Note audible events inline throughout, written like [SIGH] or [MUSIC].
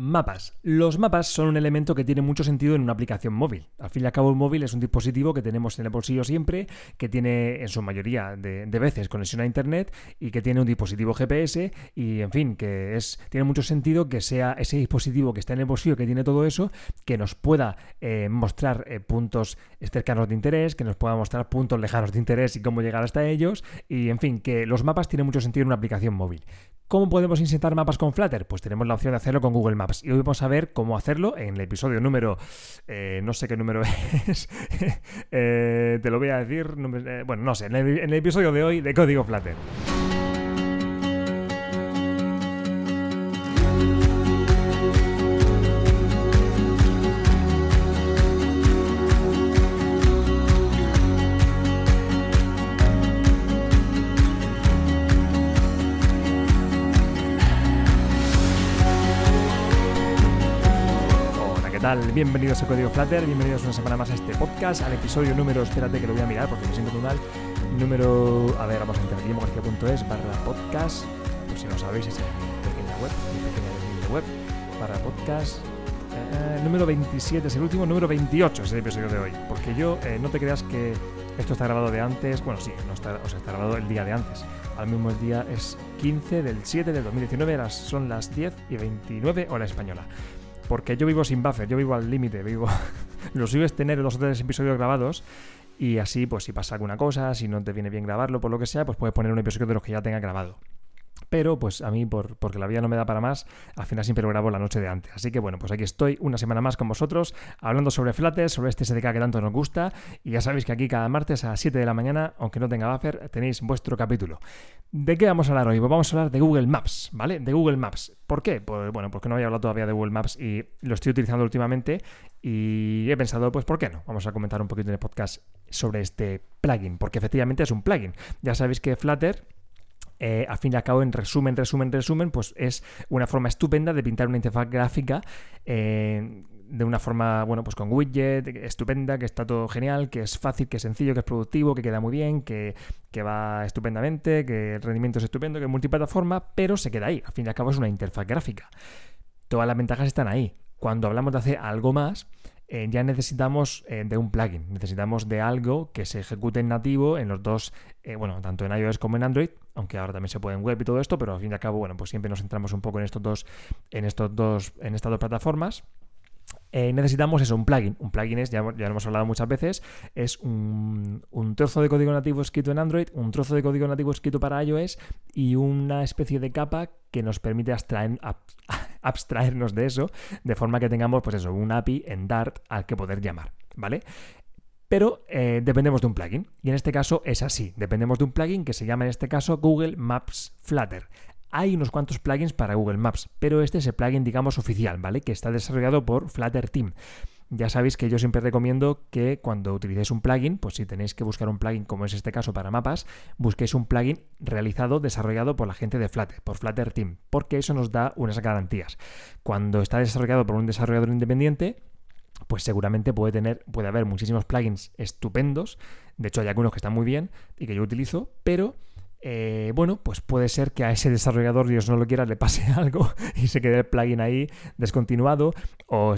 Mapas. Los mapas son un elemento que tiene mucho sentido en una aplicación móvil. Al fin y al cabo, el móvil es un dispositivo que tenemos en el bolsillo siempre, que tiene en su mayoría de, veces conexión a Internet y que tiene un dispositivo GPS y, en fin, que tiene mucho sentido que sea ese dispositivo que está en el bolsillo, que tiene todo eso, que nos pueda eh, mostrar eh, puntos cercanos de interés, que nos pueda mostrar puntos lejanos de interés y cómo llegar hasta ellos y, en fin, que los mapas tienen mucho sentido en una aplicación móvil. ¿Cómo podemos insertar mapas con Flutter? Pues tenemos la opción de hacerlo con Google Maps. Y hoy vamos a ver cómo hacerlo en el episodio número... Eh, no sé qué número [LAUGHS] es. Eh, te lo voy a decir. Eh, bueno, no sé. En el, en el episodio de hoy de Código Flutter. Bienvenidos a Código Flutter, bienvenidos una semana más a este podcast, al episodio número, espérate que lo voy a mirar porque me siento muy mal, número, a ver, vamos a entrar, guillermogarcía.es barra podcast, pues si no sabéis es mi pequeña web, mi pequeña web, barra podcast, eh, número 27, es el último, número 28 es el episodio de hoy, porque yo, eh, no te creas que esto está grabado de antes, bueno, sí, no está, o sea, está grabado el día de antes, al mismo día es 15 del 7 del 2019, son las 10 y 29 hora española porque yo vivo sin buffer, yo vivo al límite, vivo... [LAUGHS] lo suyo es tener dos o tres episodios grabados y así, pues si pasa alguna cosa, si no te viene bien grabarlo, por lo que sea, pues puedes poner un episodio de los que ya tenga grabado. Pero pues a mí, por, porque la vida no me da para más, al final siempre lo grabo la noche de antes. Así que bueno, pues aquí estoy una semana más con vosotros, hablando sobre Flutter, sobre este SDK que tanto nos gusta. Y ya sabéis que aquí cada martes a las 7 de la mañana, aunque no tenga buffer, tenéis vuestro capítulo. ¿De qué vamos a hablar hoy? Pues vamos a hablar de Google Maps, ¿vale? De Google Maps. ¿Por qué? Pues bueno, porque no había hablado todavía de Google Maps y lo estoy utilizando últimamente y he pensado, pues ¿por qué no? Vamos a comentar un poquito en el podcast sobre este plugin, porque efectivamente es un plugin. Ya sabéis que Flutter eh, al fin y al cabo, en resumen, resumen, resumen, pues es una forma estupenda de pintar una interfaz gráfica eh, de una forma, bueno, pues con widget, estupenda, que está todo genial, que es fácil, que es sencillo, que es productivo, que queda muy bien, que, que va estupendamente, que el rendimiento es estupendo, que es multiplataforma, pero se queda ahí. Al fin y al cabo es una interfaz gráfica. Todas las ventajas están ahí. Cuando hablamos de hacer algo más, eh, ya necesitamos eh, de un plugin, necesitamos de algo que se ejecute en nativo en los dos, eh, bueno, tanto en iOS como en Android, aunque ahora también se puede en web y todo esto, pero al fin y al cabo, bueno, pues siempre nos centramos un poco en estos dos, en estos dos, en estas dos plataformas. Necesitamos eso, un plugin. Un plugin es, ya, ya, lo hemos hablado muchas veces, es un, trozo de código nativo escrito en Android, un trozo de código nativo escrito para iOS y una especie de capa que nos permite abstraernos de eso, de forma que tengamos, pues eso, un API en Dart al que poder llamar, ¿vale? Pero eh, dependemos de un plugin. Y en este caso es así. Dependemos de un plugin que se llama en este caso Google Maps Flutter. Hay unos cuantos plugins para Google Maps, pero este es el plugin, digamos, oficial, ¿vale? Que está desarrollado por Flutter Team. Ya sabéis que yo siempre recomiendo que cuando utilicéis un plugin, pues si tenéis que buscar un plugin como es este caso para mapas, busquéis un plugin realizado, desarrollado por la gente de Flutter, por Flutter Team, porque eso nos da unas garantías. Cuando está desarrollado por un desarrollador independiente, pues seguramente puede tener, puede haber muchísimos plugins estupendos. De hecho, hay algunos que están muy bien y que yo utilizo, pero eh, bueno, pues puede ser que a ese desarrollador, Dios no lo quiera, le pase [LAUGHS] algo y se quede el plugin ahí descontinuado o,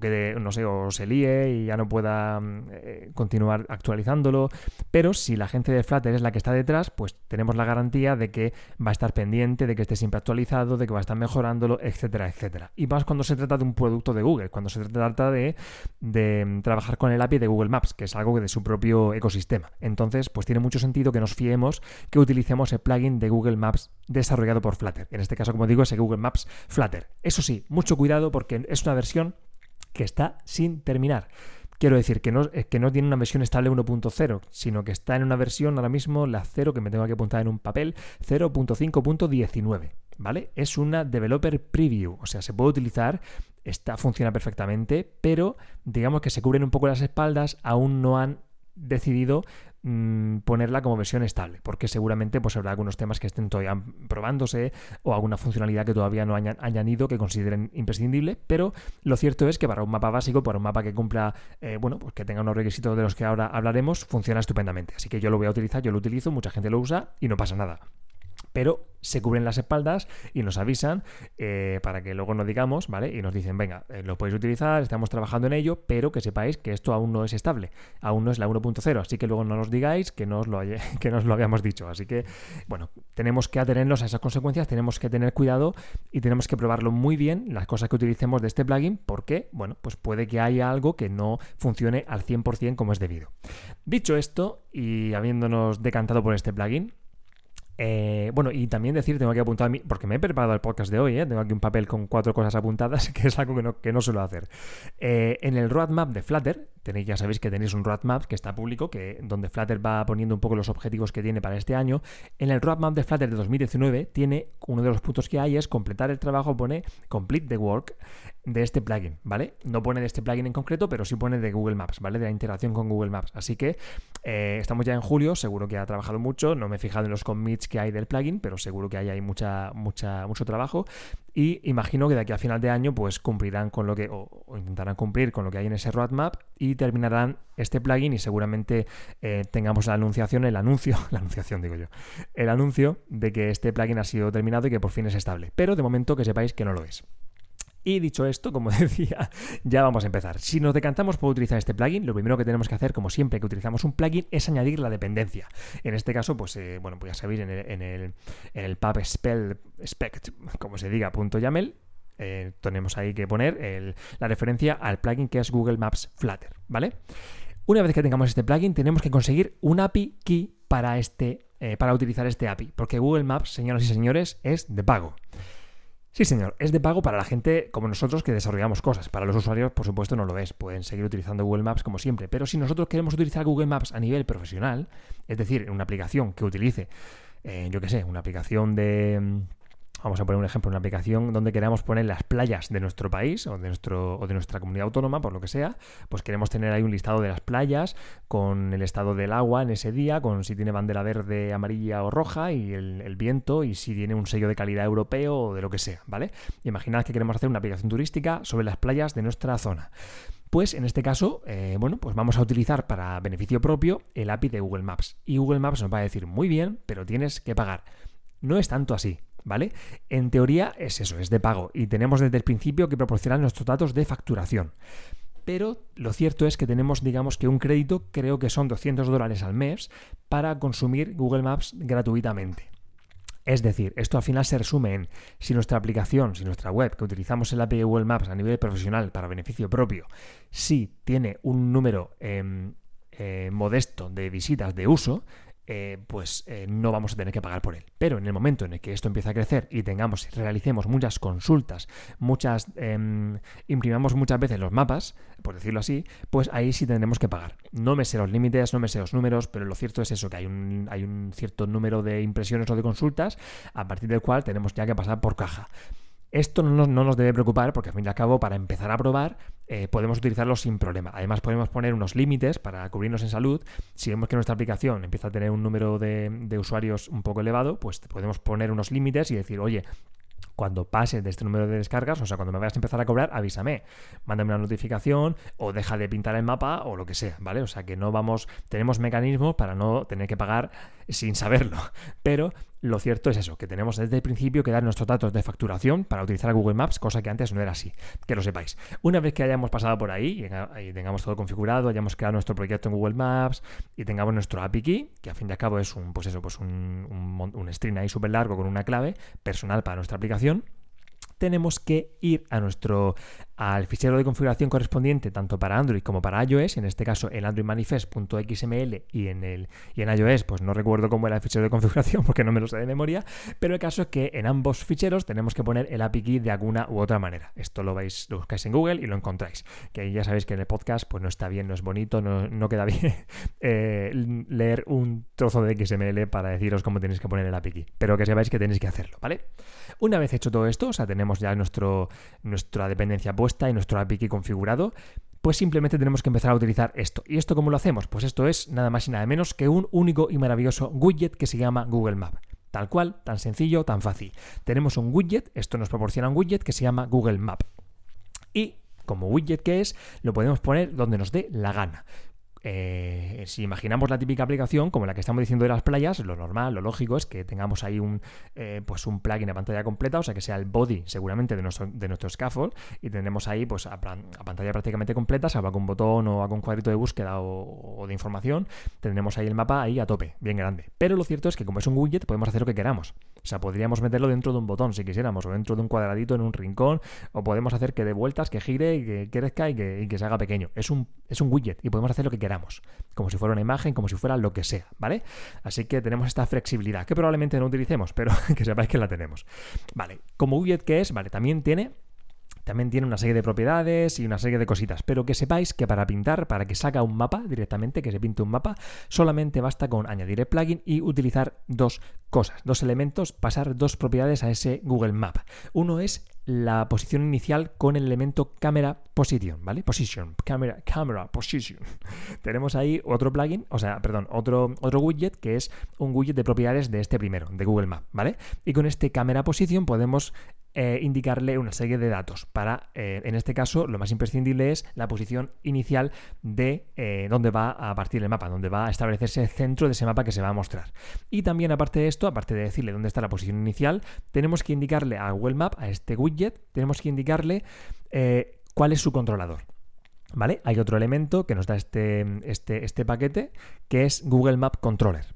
que, no sé, o se líe y ya no pueda mm, eh, continuar actualizándolo. Pero si la gente de Flutter es la que está detrás, pues tenemos la garantía de que va a estar pendiente, de que esté siempre actualizado, de que va a estar mejorándolo, etcétera, etcétera. Y más cuando se trata de un producto de Google, cuando se trata de, de mm, trabajar con el API de Google Maps, que es algo de su propio ecosistema. Entonces, pues tiene mucho sentido que nos fiemos que utilicemos utilicemos el plugin de Google Maps desarrollado por Flutter. En este caso, como digo, es el Google Maps Flutter. Eso sí, mucho cuidado porque es una versión que está sin terminar. Quiero decir que no, que no tiene una versión estable 1.0, sino que está en una versión ahora mismo, la 0, que me tengo que apuntar en un papel, 0.5.19. ¿Vale? Es una developer preview, o sea, se puede utilizar, está, funciona perfectamente, pero digamos que se cubren un poco las espaldas, aún no han decidido Mm, ponerla como versión estable, porque seguramente pues, habrá algunos temas que estén todavía probándose o alguna funcionalidad que todavía no hayan añadido que consideren imprescindible, pero lo cierto es que para un mapa básico, para un mapa que cumpla, eh, bueno, pues que tenga unos requisitos de los que ahora hablaremos, funciona estupendamente. Así que yo lo voy a utilizar, yo lo utilizo, mucha gente lo usa y no pasa nada. Pero se cubren las espaldas y nos avisan eh, para que luego no digamos, ¿vale? Y nos dicen, venga, eh, lo podéis utilizar, estamos trabajando en ello, pero que sepáis que esto aún no es estable, aún no es la 1.0, así que luego no nos digáis que no, lo [LAUGHS] que nos lo habíamos dicho. Así que, bueno, tenemos que atenernos a esas consecuencias, tenemos que tener cuidado y tenemos que probarlo muy bien, las cosas que utilicemos de este plugin, porque, bueno, pues puede que haya algo que no funcione al 100% como es debido. Dicho esto, y habiéndonos decantado por este plugin, eh, bueno, y también decir, tengo aquí apuntado porque me he preparado el podcast de hoy, ¿eh? tengo aquí un papel con cuatro cosas apuntadas, [LAUGHS] que es algo que no, que no suelo hacer. Eh, en el roadmap de Flutter, tenéis, ya sabéis que tenéis un roadmap que está público, que, donde Flutter va poniendo un poco los objetivos que tiene para este año. En el roadmap de Flutter de 2019 tiene uno de los puntos que hay es completar el trabajo, pone complete the work de este plugin, ¿vale? No pone de este plugin en concreto, pero sí pone de Google Maps, ¿vale? De la integración con Google Maps. Así que eh, estamos ya en julio, seguro que ha trabajado mucho, no me he fijado en los commits que hay del plugin, pero seguro que hay mucha, mucha, mucho trabajo. Y imagino que de aquí a final de año, pues cumplirán con lo que, o, intentarán cumplir con lo que hay en ese roadmap y terminarán este plugin y seguramente eh, tengamos la anunciación, el anuncio, [LAUGHS] la anunciación digo yo, el anuncio de que este plugin ha sido terminado y que por fin es estable. Pero de momento que sepáis que no lo es. Y dicho esto, como [LAUGHS] decía, ya vamos a empezar. Si nos decantamos por utilizar este plugin, lo primero que tenemos que hacer, como siempre que utilizamos un plugin, es añadir la dependencia. En este caso, pues eh, bueno, pues ya sabéis, en el, en el, en spell como se diga, punto YAML, eh, tenemos ahí que poner la referencia al plugin que es Google Maps Flutter, ¿vale? Una vez que tengamos este plugin, tenemos que conseguir un API key para, este, eh, para utilizar este API, porque Google Maps, señoras y señores, es de pago. Sí, señor, es de pago para la gente como nosotros que desarrollamos cosas. Para los usuarios, por supuesto, no lo es. Pueden seguir utilizando Google Maps como siempre. Pero si nosotros queremos utilizar Google Maps a nivel profesional, es decir, una aplicación que utilice, eh, yo qué sé, una aplicación de Vamos a poner un ejemplo, una aplicación donde queramos poner las playas de nuestro país o de, nuestro, o de nuestra comunidad autónoma, por lo que sea, pues queremos tener ahí un listado de las playas con el estado del agua en ese día, con si tiene bandera verde, amarilla o roja y el, viento y si tiene un sello de calidad europeo o de lo que sea, ¿vale? Imaginad que queremos hacer una aplicación turística sobre las playas de nuestra zona. Pues en este caso, eh, bueno, pues vamos a utilizar para beneficio propio el API de Google Maps. Y Google Maps nos va a decir, muy bien, pero tienes que pagar. No es tanto así. ¿Vale? En teoría es eso, es de pago y tenemos desde el principio que proporcionar nuestros datos de facturación. Pero lo cierto es que tenemos, digamos que un crédito, creo que son 200 dólares al mes, para consumir Google Maps gratuitamente. Es decir, esto al final se resume en si nuestra aplicación, si nuestra web que utilizamos el API de Google Maps a nivel profesional para beneficio propio, si tiene un número em, eh, modesto de visitas de uso, eh, pues eh, no vamos a tener que pagar por él. Pero en el momento en el que esto empieza a crecer y tengamos, realicemos muchas consultas, muchas, em, imprimamos muchas veces los mapas, por decirlo así, pues ahí sí tendremos que pagar. No me sé los límites, no me sé los números, pero lo cierto es eso, que hay un, hay un cierto número de impresiones o de consultas a partir del cual tenemos ya que pasar por caja. Esto no nos, debe preocupar porque al fin y al cabo para empezar a probar eh, podemos utilizarlo sin problema. Además podemos poner unos límites para cubrirnos en salud. Si vemos que nuestra aplicación empieza a tener un número de, de usuarios un poco elevado, pues podemos poner unos límites y decir, oye, cuando pases de este número de descargas, o sea, cuando me vayas a empezar a cobrar, avísame, mándame una notificación o deja de pintar el mapa o lo que sea, ¿vale? O sea, que no vamos, tenemos mecanismos para no tener que pagar sin saberlo, [LAUGHS] pero lo cierto es eso, que tenemos desde el principio que dar nuestros datos de facturación para utilizar Google Maps, cosa que antes no era así, que lo sepáis. Una vez que hayamos pasado por ahí y tengamos todo configurado, hayamos creado nuestro proyecto en Google Maps y tengamos nuestro API key, que a fin de cabo es un, pues eso, pues un, un, un string ahí súper largo con una clave personal para nuestra aplicación, tenemos que ir a nuestro al fichero de configuración correspondiente tanto para Android como para iOS, en este caso el Android manifest.xml y en y en iOS, pues no recuerdo cómo era el fichero de configuración [LAUGHS] porque no me lo sé de memoria, pero el caso es que en ambos ficheros tenemos que poner el API key de alguna u otra manera. Esto lo vais, lo buscáis en Google y lo encontráis. Que ya sabéis que en el podcast pues no está bien, no es bonito, no, queda bien [LAUGHS] eh, leer un trozo de XML para deciros cómo tenéis que poner el API key, pero que sepáis que tenéis que hacerlo, ¿vale? Una vez hecho todo esto, o sea, tenemos ya nuestro, nuestra dependencia puesta y nuestro API configurado, pues simplemente tenemos que empezar a utilizar esto. ¿Y esto cómo lo hacemos? Pues esto es nada más y nada menos que un único y maravilloso widget que se llama Google Map. Tal cual, tan sencillo, tan fácil. Tenemos un widget, esto nos proporciona un widget que se llama Google Map. Y como widget que es, lo podemos poner donde nos dé la gana. Eh, si imaginamos la típica aplicación como la que estamos diciendo de las playas, lo normal, lo lógico es que tengamos ahí un, eh, pues un plugin a pantalla completa, o sea que sea el body seguramente de nuestro, de nuestro scaffold y tendremos ahí pues a, pantalla prácticamente completa, salvo con un botón o algún cuadrito de búsqueda o, de información, tendremos ahí el mapa ahí a tope, bien grande. Pero lo cierto es que como es un widget podemos hacer lo que queramos. O sea, podríamos meterlo dentro de un botón si quisiéramos, o dentro de un cuadradito en un rincón, o podemos hacer que dé vueltas, que gire, que crezca y que, y que se haga pequeño. Es un, es un widget y podemos hacer lo que queramos, como si fuera una imagen, como si fuera lo que sea, ¿vale? Así que tenemos esta flexibilidad, que probablemente no utilicemos, pero [LAUGHS] que sepáis que la tenemos. Vale, como widget que es, vale, también tiene también tiene una serie de propiedades y una serie de cositas, pero que sepáis que para pintar, para que saca un mapa directamente, que se pinte un mapa, solamente basta con añadir el plugin y utilizar dos cosas, dos elementos, pasar dos propiedades a ese Google Map. Uno es la posición inicial con el elemento camera position, ¿vale? Position, camera, camera position. [LAUGHS] Tenemos ahí otro plugin, o sea, perdón, otro, otro widget que es un widget de propiedades de este primero, de Google Map, ¿vale? Y con este camera position podemos eh, indicarle una serie de datos para, eh, en este caso, lo más imprescindible es la posición inicial de eh, dónde va a partir el mapa, dónde va a establecerse el centro de ese mapa que se va a mostrar. Y también, aparte de esto, aparte de decirle dónde está la posición inicial, tenemos que indicarle a Google Map, a este widget, tenemos que indicarle cuál es su controlador. ¿Vale? Hay otro elemento que nos da este, este, este paquete, que es Google Map Controller.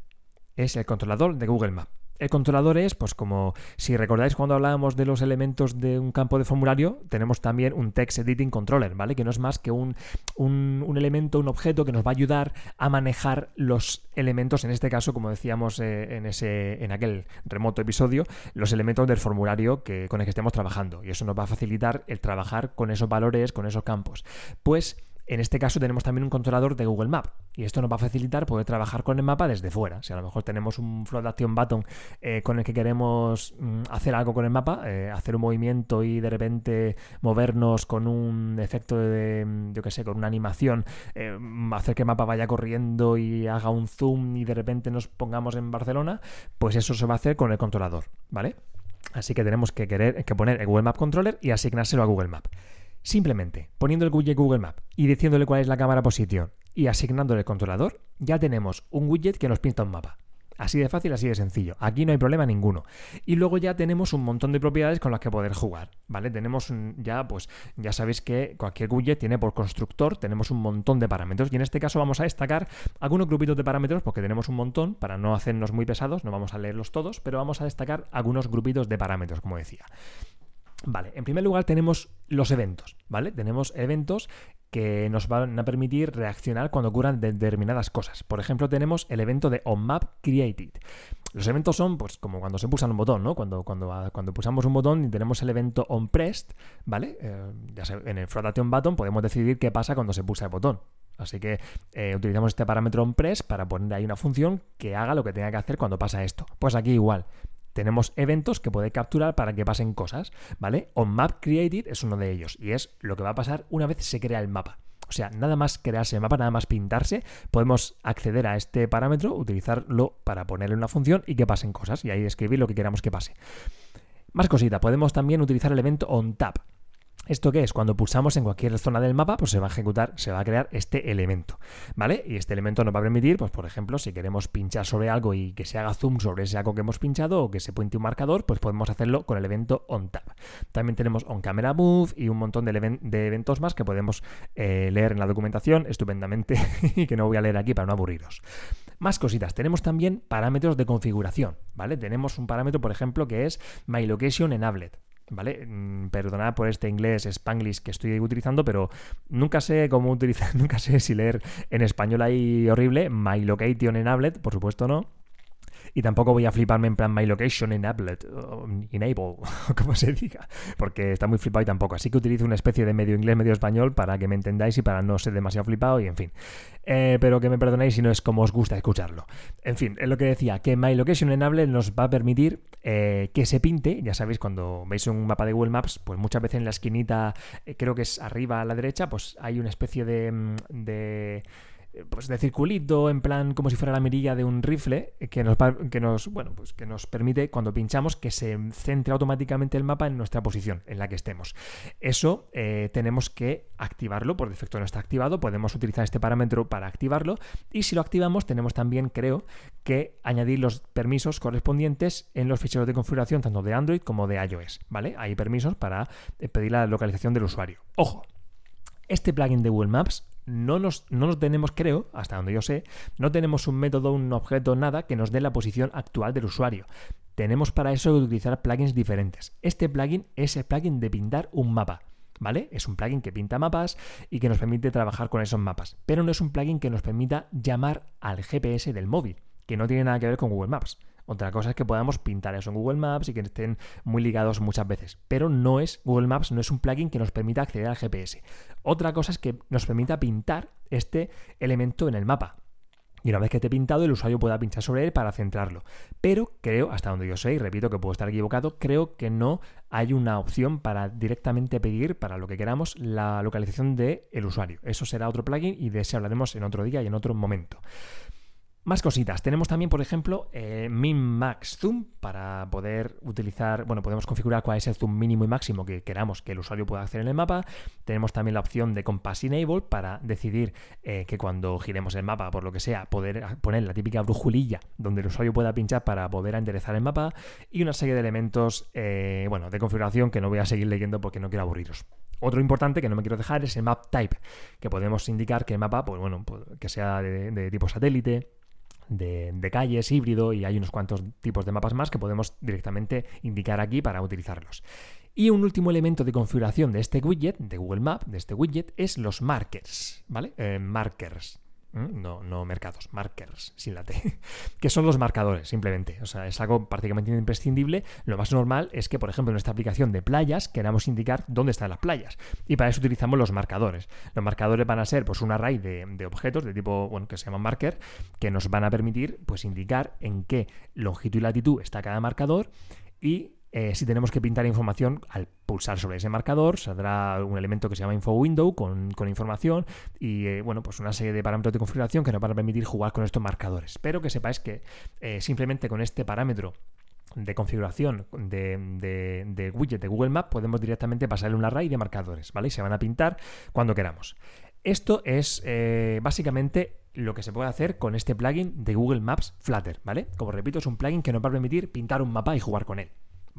Es el controlador de Google Map. El controlador es, pues como si recordáis cuando hablábamos de los elementos de un campo de formulario, tenemos también un Text Editing Controller, ¿vale? Que no es más que un, un, elemento, un objeto que nos va a ayudar a manejar los elementos, en este caso, como decíamos eh, en, ese, en aquel remoto episodio, los elementos del formulario que, con el que estemos trabajando. Y eso nos va a facilitar el trabajar con esos valores, con esos campos. Pues en este caso tenemos también un controlador de Google Map y esto nos va a facilitar poder trabajar con el mapa desde fuera. Si a lo mejor tenemos un float action button eh, con el que queremos mm, hacer algo con el mapa, eh, hacer un movimiento y de repente movernos con un efecto de, mm, yo qué sé, con una animación, eh, hacer que el mapa vaya corriendo y haga un zoom y de repente nos pongamos en Barcelona, pues eso se va a hacer con el controlador, ¿vale? Así que tenemos que, querer, que poner el Google Map Controller y asignárselo a Google Map. Simplemente poniendo el widget Google Map y diciéndole cuál es la cámara posición y asignándole el controlador, ya tenemos un widget que nos pinta un mapa. Así de fácil, así de sencillo. Aquí no hay problema ninguno. Y luego ya tenemos un montón de propiedades con las que poder jugar, ¿vale? Tenemos ya, pues, ya sabéis que cualquier widget tiene por constructor, tenemos un montón de parámetros. Y en este caso vamos a destacar algunos grupitos de parámetros, porque tenemos un montón, para no hacernos muy pesados, no vamos a leerlos todos, pero vamos a destacar algunos grupitos de parámetros, como decía. Vale, en primer lugar tenemos los eventos, ¿vale? Tenemos eventos que nos van a permitir reaccionar cuando ocurran determinadas cosas. Por ejemplo, tenemos el evento de onMapCreated. Los eventos son, pues, como cuando se pulsa un botón, ¿no? Cuando, cuando, cuando pulsamos un botón y tenemos el evento onPressed, ¿vale? Eh, ya sea, en el Flotation Button podemos decidir qué pasa cuando se pulsa el botón. Así que eh, utilizamos este parámetro onPress para poner ahí una función que haga lo que tenga que hacer cuando pasa esto. Pues aquí igual tenemos eventos que puede capturar para que pasen cosas, ¿vale? OnMapCreated es uno de ellos y es lo que va a pasar una vez se crea el mapa. O sea, nada más crearse el mapa, nada más pintarse, podemos acceder a este parámetro, utilizarlo para ponerle una función y que pasen cosas y ahí escribir lo que queramos que pase. Más cosita, podemos también utilizar el evento onTap. ¿Esto qué es? Cuando pulsamos en cualquier zona del mapa, pues se va a ejecutar, se va a crear este elemento, ¿vale? Y este elemento nos va a permitir, pues por ejemplo, si queremos pinchar sobre algo y que se haga zoom sobre ese algo que hemos pinchado o que se puente un marcador, pues podemos hacerlo con el evento onTap. También tenemos onCameraMove y un montón de, eventos más que podemos eh, leer en la documentación estupendamente [LAUGHS] y que no voy a leer aquí para no aburriros. Más cositas. Tenemos también parámetros de configuración, ¿vale? Tenemos un parámetro, por ejemplo, que es MyLocationEnabled. ¿Vale? Mm, perdonad por este inglés spanglish que estoy utilizando, pero nunca sé cómo utilizar, [LAUGHS] nunca sé si leer en español ahí horrible, my location enabled, por supuesto no. Y tampoco voy a fliparme en plan my location enabled, enable, [LAUGHS] como se diga, porque está muy flipado y tampoco. Así que utilizo una especie de medio inglés, medio español para que me entendáis y para no ser demasiado flipado y en fin. Eh, pero que me perdonéis si no es como os gusta escucharlo. En fin, es lo que decía, que My Location Enable nos va a permitir eh, que se pinte, ya sabéis, cuando veis un mapa de Google Maps, pues muchas veces en la esquinita, eh, creo que es arriba a la derecha, pues hay una especie de, mm, de pues de circulito, en plan como si fuera la mirilla de un rifle, que nos, que nos, bueno, pues que nos permite cuando pinchamos que se centre automáticamente el mapa en nuestra posición en la que estemos. Eso eh, tenemos que activarlo, por defecto no está activado, podemos utilizar este parámetro para activarlo y si lo activamos tenemos también, creo, que añadir los permisos correspondientes en los ficheros de configuración tanto de Android como de iOS, ¿vale? Hay permisos para eh, pedir la localización del usuario. Ojo, este plugin de Google Maps no nos, no tenemos, creo, hasta donde yo sé, no tenemos un método, un objeto, nada que nos dé la posición actual del usuario. Tenemos para eso utilizar plugins diferentes. Este plugin es el plugin de pintar un mapa. ¿Vale? Es un plugin que pinta mapas y que nos permite trabajar con esos mapas, pero no es un plugin que nos permita llamar al GPS del móvil, que no tiene nada que ver con Google Maps. Otra cosa es que podamos pintar eso en Google Maps y que estén muy ligados muchas veces. Pero no es, Google Maps no es un plugin que nos permita acceder al GPS. Otra cosa es que nos permita pintar este elemento en el mapa. Y una vez que esté pintado, el usuario pueda pinchar sobre él para centrarlo. Pero creo, hasta donde yo sé, y repito que puedo estar equivocado, creo que no hay una opción para directamente pedir, para lo que queramos, la localización del usuario. Eso será otro plugin y de ese hablaremos en otro día y en otro momento. Más cositas. Tenemos también, por ejemplo, eh, Min Max Zoom para poder utilizar, bueno, podemos configurar cuál es el zoom mínimo y máximo que queramos que el usuario pueda hacer en el mapa. Tenemos también la opción de Compass Enable para decidir eh, que cuando giremos el mapa, por lo que sea, poder poner la típica brujulilla donde el usuario pueda pinchar para poder enderezar el mapa y una serie de elementos, eh, bueno, de configuración que no voy a seguir leyendo porque no quiero aburriros. Otro importante que no me quiero dejar es el map type, que podemos indicar que el mapa, pues bueno, pues, que sea de tipo satélite, de, calles, híbrido y hay unos cuantos tipos de mapas más que podemos directamente indicar aquí para utilizarlos. Y un último elemento de configuración de este widget, de Google Map, de este widget, es los markers, ¿vale? Eh, markers. No, no mercados, markers, sin la T, [LAUGHS] que son los marcadores, simplemente. O sea, es algo prácticamente imprescindible. Lo más normal es que, por ejemplo, en esta aplicación de playas queramos indicar dónde están las playas. Y para eso utilizamos los marcadores. Los marcadores van a ser pues, un array de, objetos de tipo, bueno, que se llama marker, que nos van a permitir pues, indicar en qué longitud y latitud está cada marcador y eh, si tenemos que pintar información, al pulsar sobre ese marcador saldrá un elemento que se llama info window con, información y eh, bueno, pues una serie de parámetros de configuración que nos van a permitir jugar con estos marcadores. Pero que sepáis que eh, simplemente con este parámetro de configuración de, widget de Google Maps podemos directamente pasarle un array de marcadores, ¿vale? Y se van a pintar cuando queramos. Esto es básicamente lo que se puede hacer con este plugin de Google Maps Flutter, ¿vale? Como repito, es un plugin que nos va a permitir pintar un mapa y jugar con él.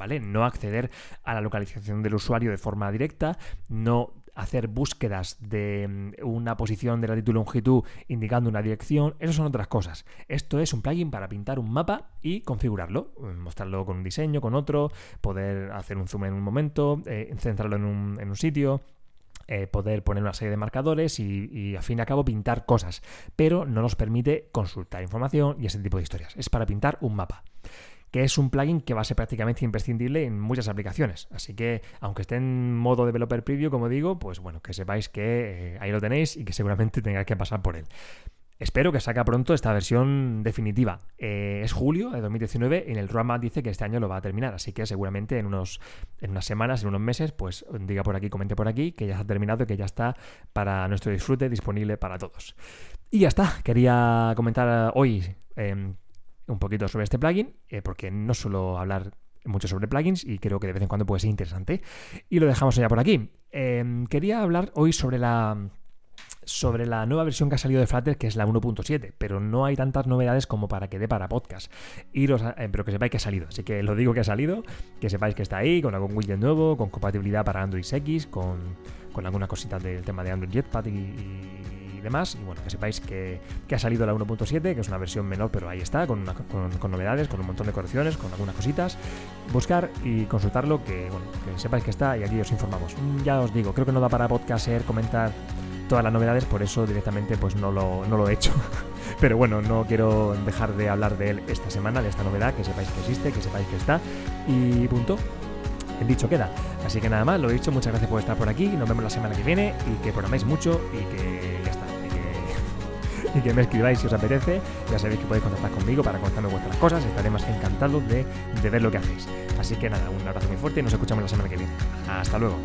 No acceder a la localización del usuario de forma directa, no hacer búsquedas de mm, una posición de latitud y longitud indicando una dirección, eso son otras cosas. Esto es un plugin para pintar un mapa y configurarlo, eh, mostrarlo con un diseño, con otro, poder hacer un zoom en un momento, eh, centrarlo en un, sitio, eh, poder poner una serie de marcadores y, y, al fin y al cabo pintar cosas, pero no nos permite consultar información y ese tipo de historias. Es para pintar un mapa que es un plugin que va a ser prácticamente imprescindible en muchas aplicaciones. Así que, aunque esté en modo developer preview, como digo, pues bueno, que sepáis que eh, ahí lo tenéis y que seguramente [LAUGHS] tengáis que pasar por él. Espero que saque pronto esta versión definitiva. Eh, es julio de 2019 y en el roadmap dice que este año lo va a terminar, así que seguramente en, unos, en unas semanas, en unos meses, pues diga por aquí, comente por aquí que ya está terminado y que ya está para nuestro disfrute disponible para todos. Y ya está, quería comentar hoy em, un poquito sobre este plugin, eh, porque no suelo hablar mucho sobre plugins y creo que de vez en cuando puede ser interesante. Y lo dejamos ya por aquí. Em, quería hablar hoy sobre la sobre la nueva versión que ha salido de Flutter, que es la 1.7, pero no hay tantas novedades como para que dé para podcast. Y eh, pero que sepáis que ha salido, así que lo digo que ha salido, que sepáis que está ahí, con algún widget nuevo, con compatibilidad para Android X, con, con alguna cosita del tema de Android Jetpack y y demás. Y bueno, que sepáis que, ha salido la 1.7, que es una versión menor, pero ahí está, con, con, novedades, con un montón de correcciones, con algunas cositas. Buscar y consultarlo, que, bueno, que sepáis que está y aquí os informamos. Mm, ya os digo, creo que no da para podcast comentar todas las novedades, por eso directamente pues no lo, no lo he hecho. [LAUGHS] Pero bueno, no quiero dejar de hablar de él esta semana, de esta novedad, que sepáis que existe, que sepáis que está. Y punto. Dicho queda. Así que nada más, lo he dicho, muchas gracias por estar por aquí, nos vemos la semana que viene y que programéis mucho y que y que me escribáis si os apetece. Ya sabéis que podéis contactar conmigo para contarme vuestras cosas. Estaré más encantado de, de ver lo que hacéis. Así que nada, un abrazo muy fuerte y nos escuchamos la semana que viene. Hasta luego.